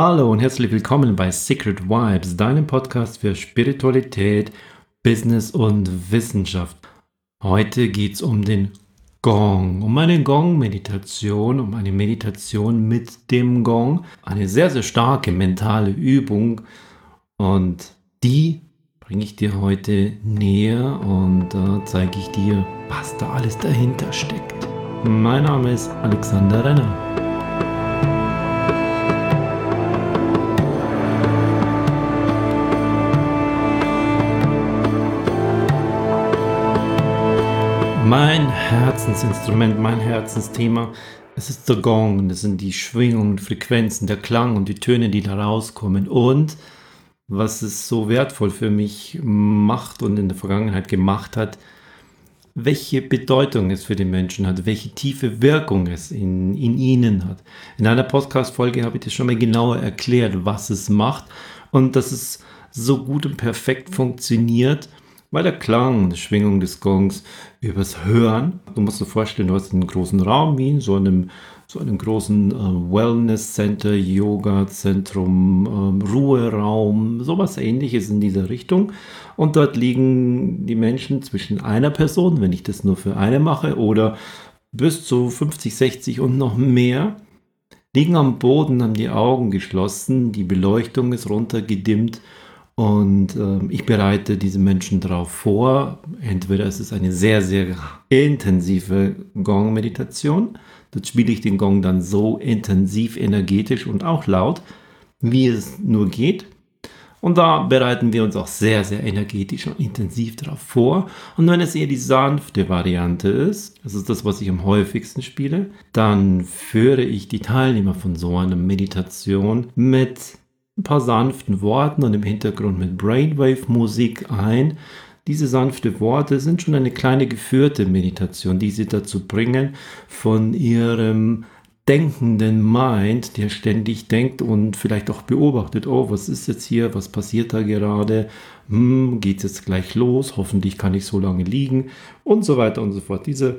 Hallo und herzlich willkommen bei Secret Vibes, deinem Podcast für Spiritualität, Business und Wissenschaft. Heute geht es um den Gong, um eine Gong-Meditation, um eine Meditation mit dem Gong. Eine sehr, sehr starke mentale Übung und die bringe ich dir heute näher und da zeige ich dir, was da alles dahinter steckt. Mein Name ist Alexander Renner. Mein Herzensinstrument, mein Herzensthema, es ist der Gong, das sind die Schwingungen, Frequenzen, der Klang und die Töne, die da rauskommen. Und was es so wertvoll für mich macht und in der Vergangenheit gemacht hat, welche Bedeutung es für die Menschen hat, welche tiefe Wirkung es in, in ihnen hat. In einer Podcast-Folge habe ich das schon mal genauer erklärt, was es macht und dass es so gut und perfekt funktioniert weil der Klang, die Schwingung des Gongs übers Hören, du musst dir vorstellen, du hast einen großen Raum wie in so einem, so einem großen äh, Wellness Center, Yoga Zentrum, äh, Ruheraum, sowas ähnliches in dieser Richtung. Und dort liegen die Menschen zwischen einer Person, wenn ich das nur für eine mache, oder bis zu 50, 60 und noch mehr liegen am Boden, haben die Augen geschlossen, die Beleuchtung ist runtergedimmt und äh, ich bereite diese Menschen darauf vor. Entweder es ist eine sehr, sehr intensive Gong-Meditation. Dort spiele ich den Gong dann so intensiv, energetisch und auch laut, wie es nur geht. Und da bereiten wir uns auch sehr, sehr energetisch und intensiv darauf vor. Und wenn es eher die sanfte Variante ist, das ist das, was ich am häufigsten spiele, dann führe ich die Teilnehmer von so einer Meditation mit ein paar sanften Worten und im Hintergrund mit Brainwave-Musik ein. Diese sanften Worte sind schon eine kleine geführte Meditation, die sie dazu bringen, von ihrem denkenden Mind, der ständig denkt und vielleicht auch beobachtet, oh, was ist jetzt hier, was passiert da gerade, hm, geht es jetzt gleich los, hoffentlich kann ich so lange liegen und so weiter und so fort. Diese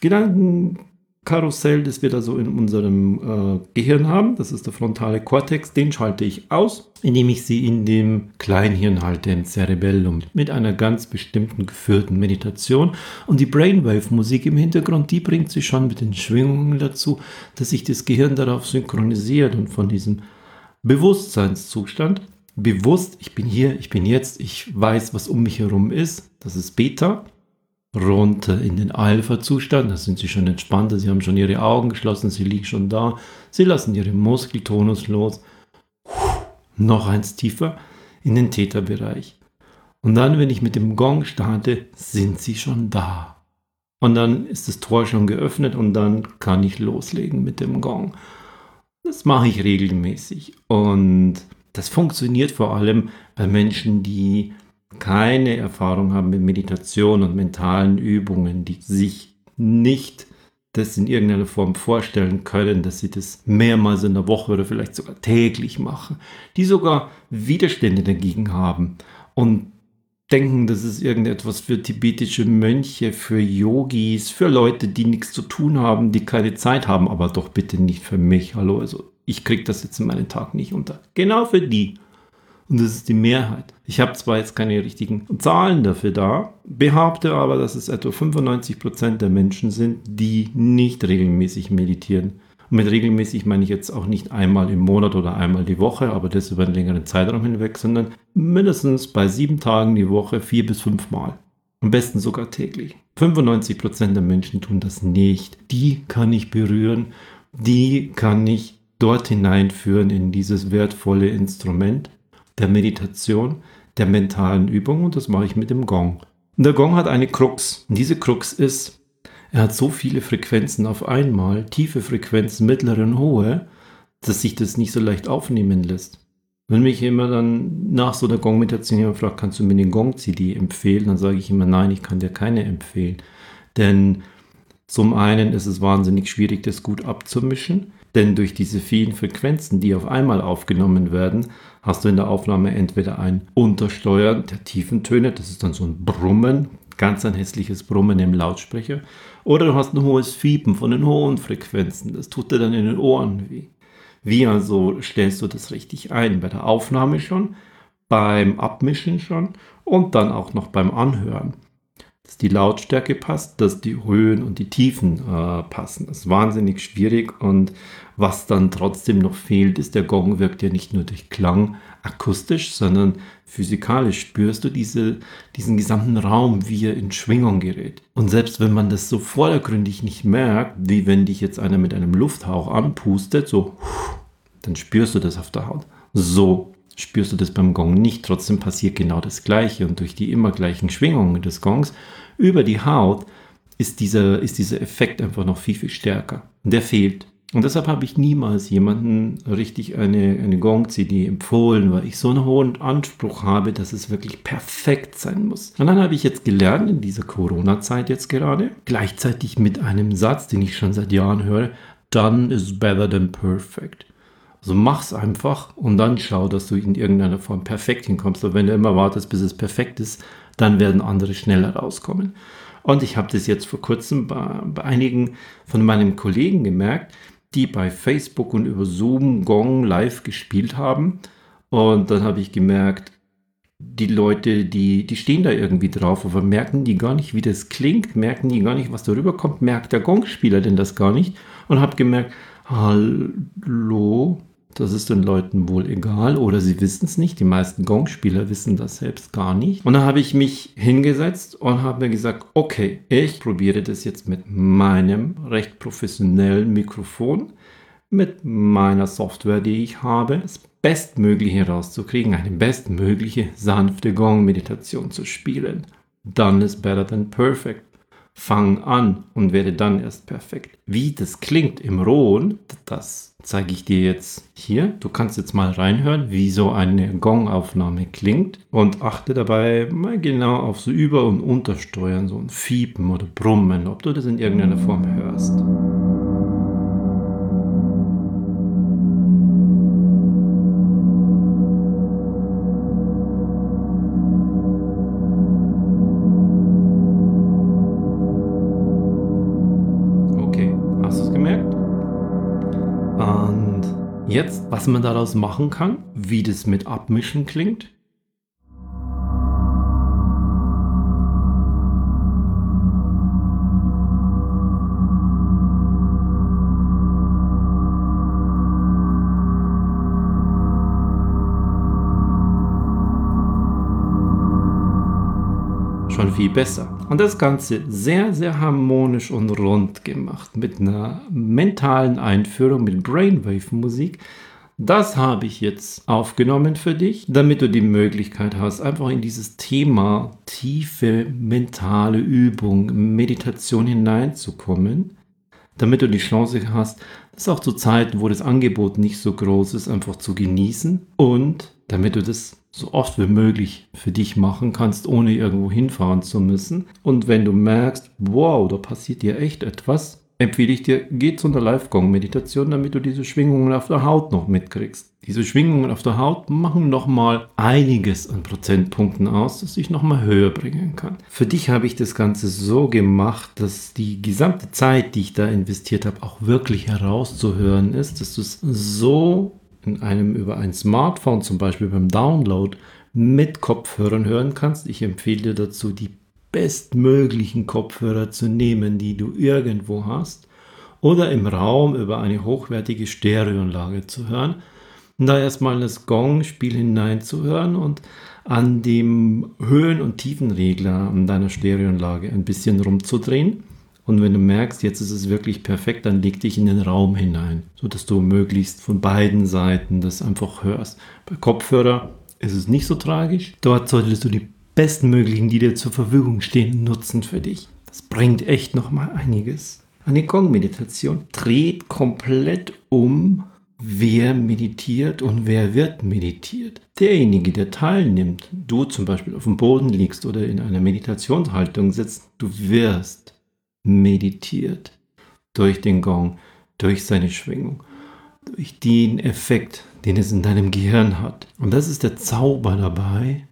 Gedanken Karussell, das wir da so in unserem äh, Gehirn haben. Das ist der frontale Kortex. Den schalte ich aus, indem ich sie in dem Kleinhirn halte, im Cerebellum, mit einer ganz bestimmten geführten Meditation. Und die Brainwave-Musik im Hintergrund, die bringt sich schon mit den Schwingungen dazu, dass sich das Gehirn darauf synchronisiert und von diesem Bewusstseinszustand, bewusst, ich bin hier, ich bin jetzt, ich weiß, was um mich herum ist, das ist Beta, runter in den Alpha-Zustand. Da sind sie schon entspannter, sie haben schon ihre Augen geschlossen, sie liegen schon da. Sie lassen ihre Muskeltonus los. Noch eins tiefer in den Theta-Bereich. Und dann, wenn ich mit dem Gong starte, sind sie schon da. Und dann ist das Tor schon geöffnet und dann kann ich loslegen mit dem Gong. Das mache ich regelmäßig. Und das funktioniert vor allem bei Menschen, die keine Erfahrung haben mit Meditation und mentalen Übungen, die sich nicht das in irgendeiner Form vorstellen können, dass sie das mehrmals in der Woche oder vielleicht sogar täglich machen, die sogar Widerstände dagegen haben und denken, das ist irgendetwas für tibetische Mönche, für Yogis, für Leute, die nichts zu tun haben, die keine Zeit haben, aber doch bitte nicht für mich. Hallo, also ich kriege das jetzt in meinen Tag nicht unter. Genau für die und das ist die Mehrheit. Ich habe zwar jetzt keine richtigen Zahlen dafür da, behaupte aber, dass es etwa 95 Prozent der Menschen sind, die nicht regelmäßig meditieren. Und mit regelmäßig meine ich jetzt auch nicht einmal im Monat oder einmal die Woche, aber das über einen längeren Zeitraum hinweg, sondern mindestens bei sieben Tagen die Woche vier bis fünf Mal. Am besten sogar täglich. 95 Prozent der Menschen tun das nicht. Die kann ich berühren, die kann ich dort hineinführen in dieses wertvolle Instrument der Meditation, der mentalen Übung und das mache ich mit dem Gong. Und der Gong hat eine Krux. Und diese Krux ist, er hat so viele Frequenzen auf einmal, tiefe Frequenzen, mittlere und hohe, dass sich das nicht so leicht aufnehmen lässt. Wenn mich immer dann nach so einer Gong-Meditation jemand fragt, kannst du mir den Gong-CD empfehlen, dann sage ich immer, nein, ich kann dir keine empfehlen. Denn zum einen ist es wahnsinnig schwierig, das gut abzumischen. Denn durch diese vielen Frequenzen, die auf einmal aufgenommen werden, hast du in der Aufnahme entweder ein Untersteuern der tiefen Töne, das ist dann so ein Brummen, ganz ein hässliches Brummen im Lautsprecher, oder du hast ein hohes Fiepen von den hohen Frequenzen, das tut dir dann in den Ohren weh. Wie also stellst du das richtig ein? Bei der Aufnahme schon, beim Abmischen schon und dann auch noch beim Anhören. Dass die Lautstärke passt, dass die Höhen und die Tiefen äh, passen. Das ist wahnsinnig schwierig und was dann trotzdem noch fehlt, ist, der Gong wirkt ja nicht nur durch Klang akustisch, sondern physikalisch spürst du diese, diesen gesamten Raum, wie er in Schwingung gerät. Und selbst wenn man das so vordergründig nicht merkt, wie wenn dich jetzt einer mit einem Lufthauch anpustet, so, dann spürst du das auf der Haut. So spürst du das beim Gong nicht. Trotzdem passiert genau das Gleiche. Und durch die immer gleichen Schwingungen des Gongs über die Haut ist dieser, ist dieser Effekt einfach noch viel, viel stärker. Und der fehlt. Und deshalb habe ich niemals jemanden richtig eine, eine Gong-CD empfohlen, weil ich so einen hohen Anspruch habe, dass es wirklich perfekt sein muss. Und dann habe ich jetzt gelernt, in dieser Corona-Zeit jetzt gerade, gleichzeitig mit einem Satz, den ich schon seit Jahren höre, done is better than perfect. Also mach's einfach und dann schau, dass du in irgendeiner Form perfekt hinkommst. Aber wenn du immer wartest, bis es perfekt ist, dann werden andere schneller rauskommen. Und ich habe das jetzt vor kurzem bei, bei einigen von meinen Kollegen gemerkt, die bei Facebook und über Zoom Gong live gespielt haben. Und dann habe ich gemerkt, die Leute, die, die stehen da irgendwie drauf, aber merken die gar nicht, wie das klingt, merken die gar nicht, was darüber kommt, merkt der Gongspieler denn das gar nicht und habe gemerkt, hallo, das ist den Leuten wohl egal oder sie wissen es nicht. Die meisten Gongspieler wissen das selbst gar nicht. Und dann habe ich mich hingesetzt und habe mir gesagt, okay, ich probiere das jetzt mit meinem recht professionellen Mikrofon, mit meiner Software, die ich habe, das Bestmögliche rauszukriegen, eine bestmögliche sanfte Gong-Meditation zu spielen. Done is better than perfect fang an und werde dann erst perfekt. Wie das klingt im Rohen, das zeige ich dir jetzt hier. Du kannst jetzt mal reinhören, wie so eine Gong-Aufnahme klingt und achte dabei mal genau auf so Über- und Untersteuern, so ein Fiepen oder Brummen, ob du das in irgendeiner Form hörst. Jetzt, was man daraus machen kann, wie das mit Abmischen klingt, schon viel besser. Und das Ganze sehr, sehr harmonisch und rund gemacht mit einer mentalen Einführung mit Brainwave-Musik. Das habe ich jetzt aufgenommen für dich, damit du die Möglichkeit hast, einfach in dieses Thema tiefe mentale Übung, Meditation hineinzukommen, damit du die Chance hast, das auch zu Zeiten, wo das Angebot nicht so groß ist, einfach zu genießen und damit du das so oft wie möglich für dich machen kannst, ohne irgendwo hinfahren zu müssen. Und wenn du merkst, wow, da passiert dir echt etwas, empfehle ich dir, geh zu einer Live-Gong-Meditation, damit du diese Schwingungen auf der Haut noch mitkriegst. Diese Schwingungen auf der Haut machen nochmal einiges an Prozentpunkten aus, dass ich nochmal höher bringen kann. Für dich habe ich das Ganze so gemacht, dass die gesamte Zeit, die ich da investiert habe, auch wirklich herauszuhören ist, dass du es so in einem über ein Smartphone zum Beispiel beim Download mit Kopfhörern hören kannst. Ich empfehle dir dazu, die bestmöglichen Kopfhörer zu nehmen, die du irgendwo hast, oder im Raum über eine hochwertige Stereoanlage zu hören. Und da erstmal das Gong-Spiel hineinzuhören und an dem Höhen- und Tiefenregler an deiner Stereoanlage ein bisschen rumzudrehen und wenn du merkst, jetzt ist es wirklich perfekt, dann leg dich in den Raum hinein, sodass du möglichst von beiden Seiten das einfach hörst. Bei Kopfhörer ist es nicht so tragisch. Dort solltest du die bestmöglichen, die dir zur Verfügung stehen, nutzen für dich. Das bringt echt nochmal einiges. Eine Gong-Meditation dreht komplett um, wer meditiert und wer wird meditiert. Derjenige, der teilnimmt, du zum Beispiel auf dem Boden liegst oder in einer Meditationshaltung sitzt, du wirst meditiert durch den Gong, durch seine Schwingung, durch den Effekt, den es in deinem Gehirn hat. Und das ist der Zauber dabei,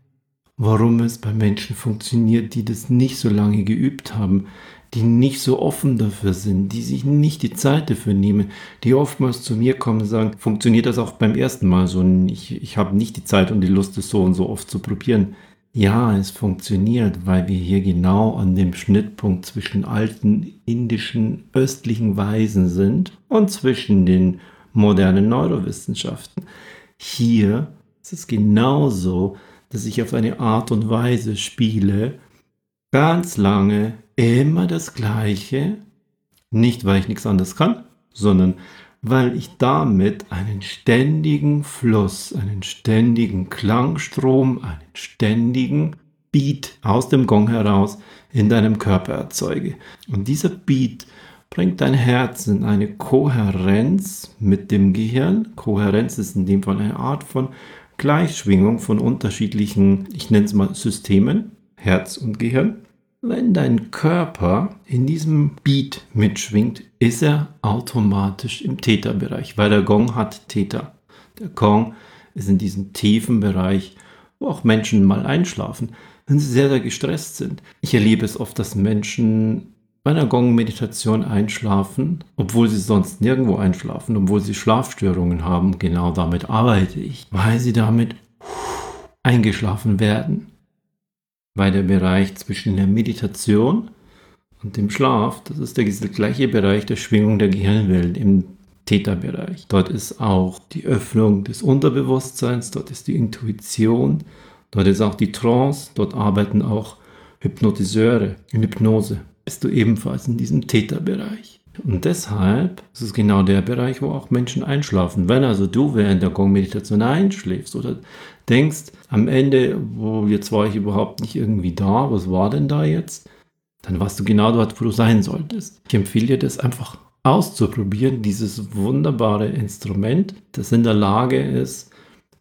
warum es bei Menschen funktioniert, die das nicht so lange geübt haben, die nicht so offen dafür sind, die sich nicht die Zeit dafür nehmen, die oftmals zu mir kommen und sagen, funktioniert das auch beim ersten Mal so? Ich, ich habe nicht die Zeit und die Lust, es so und so oft zu probieren. Ja, es funktioniert, weil wir hier genau an dem Schnittpunkt zwischen alten indischen östlichen Weisen sind und zwischen den modernen Neurowissenschaften. Hier ist es genauso, dass ich auf eine Art und Weise spiele, ganz lange immer das Gleiche, nicht weil ich nichts anderes kann, sondern weil ich damit einen ständigen Fluss, einen ständigen Klangstrom, einen ständigen Beat aus dem Gong heraus in deinem Körper erzeuge. Und dieser Beat bringt dein Herz in eine Kohärenz mit dem Gehirn. Kohärenz ist in dem Fall eine Art von Gleichschwingung von unterschiedlichen, ich nenne es mal Systemen, Herz und Gehirn. Wenn dein Körper in diesem Beat mitschwingt, ist er automatisch im Theta-Bereich, weil der Gong hat Theta. Der Gong ist in diesem tiefen Bereich, wo auch Menschen mal einschlafen, wenn sie sehr, sehr gestresst sind. Ich erlebe es oft, dass Menschen bei einer Gong-Meditation einschlafen, obwohl sie sonst nirgendwo einschlafen, obwohl sie Schlafstörungen haben. Genau damit arbeite ich, weil sie damit eingeschlafen werden weil der Bereich zwischen der Meditation und dem Schlaf, das ist der gleiche Bereich der Schwingung der Gehirnwellen im Theta-Bereich. Dort ist auch die Öffnung des Unterbewusstseins, dort ist die Intuition, dort ist auch die Trance, dort arbeiten auch Hypnotiseure in Hypnose. Bist du ebenfalls in diesem Theta-Bereich. Und deshalb ist es genau der Bereich, wo auch Menschen einschlafen. Wenn also du während der Gong-Meditation einschläfst oder denkst, am Ende, wo jetzt war ich überhaupt nicht irgendwie da, was war denn da jetzt? Dann warst du genau dort, wo du sein solltest. Ich empfehle dir das einfach auszuprobieren, dieses wunderbare Instrument, das in der Lage ist,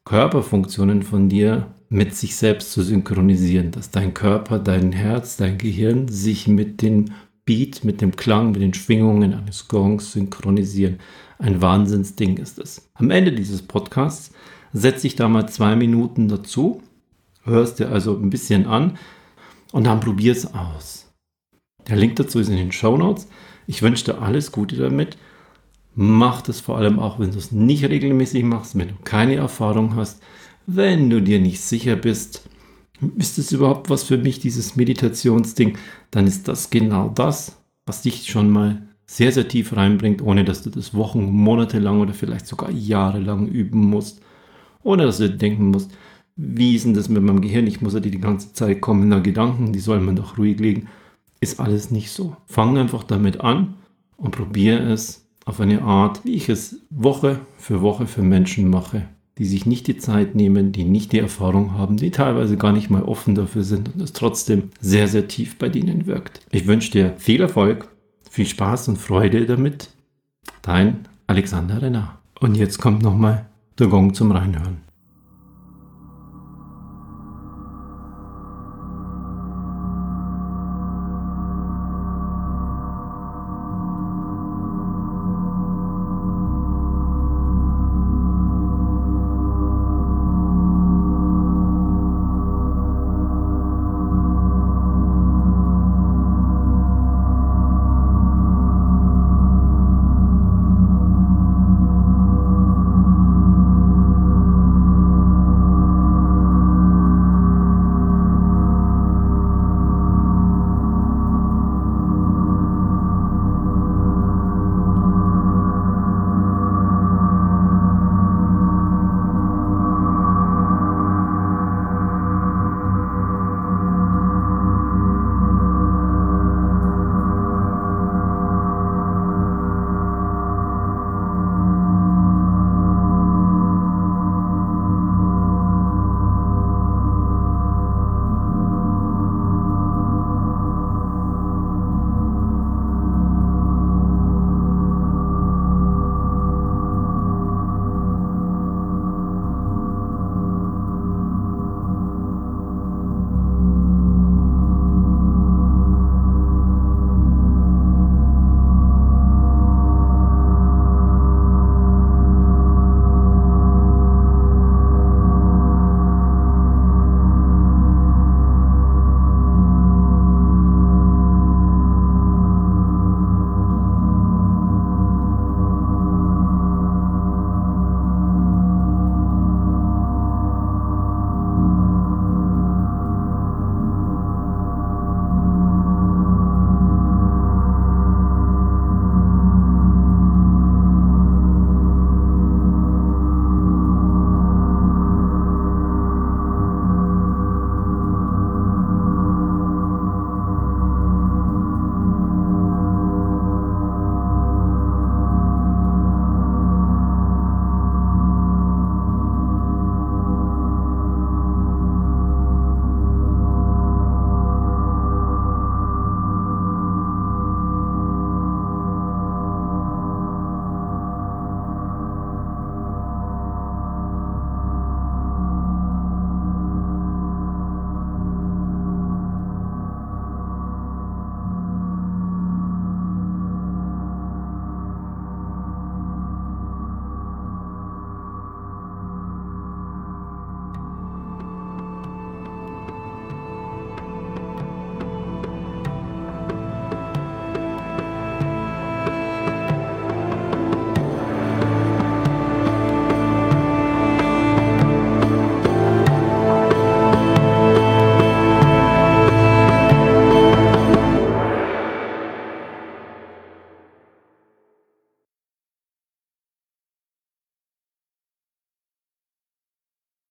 Körperfunktionen von dir mit sich selbst zu synchronisieren, dass dein Körper, dein Herz, dein Gehirn sich mit den Beat, mit dem Klang, mit den Schwingungen eines Gongs synchronisieren. Ein Wahnsinnsding ist es. Am Ende dieses Podcasts setze ich da mal zwei Minuten dazu, hörst dir also ein bisschen an und dann probier es aus. Der Link dazu ist in den Show Notes. Ich wünsche dir alles Gute damit. Mach das vor allem auch, wenn du es nicht regelmäßig machst, wenn du keine Erfahrung hast, wenn du dir nicht sicher bist, ist es überhaupt was für mich, dieses Meditationsding, dann ist das genau das, was dich schon mal sehr, sehr tief reinbringt, ohne dass du das Wochen, Monate lang oder vielleicht sogar jahrelang üben musst. Ohne dass du denken musst, wie ist denn das mit meinem Gehirn? Ich muss ja die, ganze Zeit kommen da Gedanken, die soll man doch ruhig legen. Ist alles nicht so. Fang einfach damit an und probiere es auf eine Art, wie ich es Woche für Woche für Menschen mache die sich nicht die Zeit nehmen, die nicht die Erfahrung haben, die teilweise gar nicht mal offen dafür sind und es trotzdem sehr, sehr tief bei denen wirkt. Ich wünsche dir viel Erfolg, viel Spaß und Freude damit. Dein Alexander Renner. Und jetzt kommt nochmal der Gong zum Reinhören.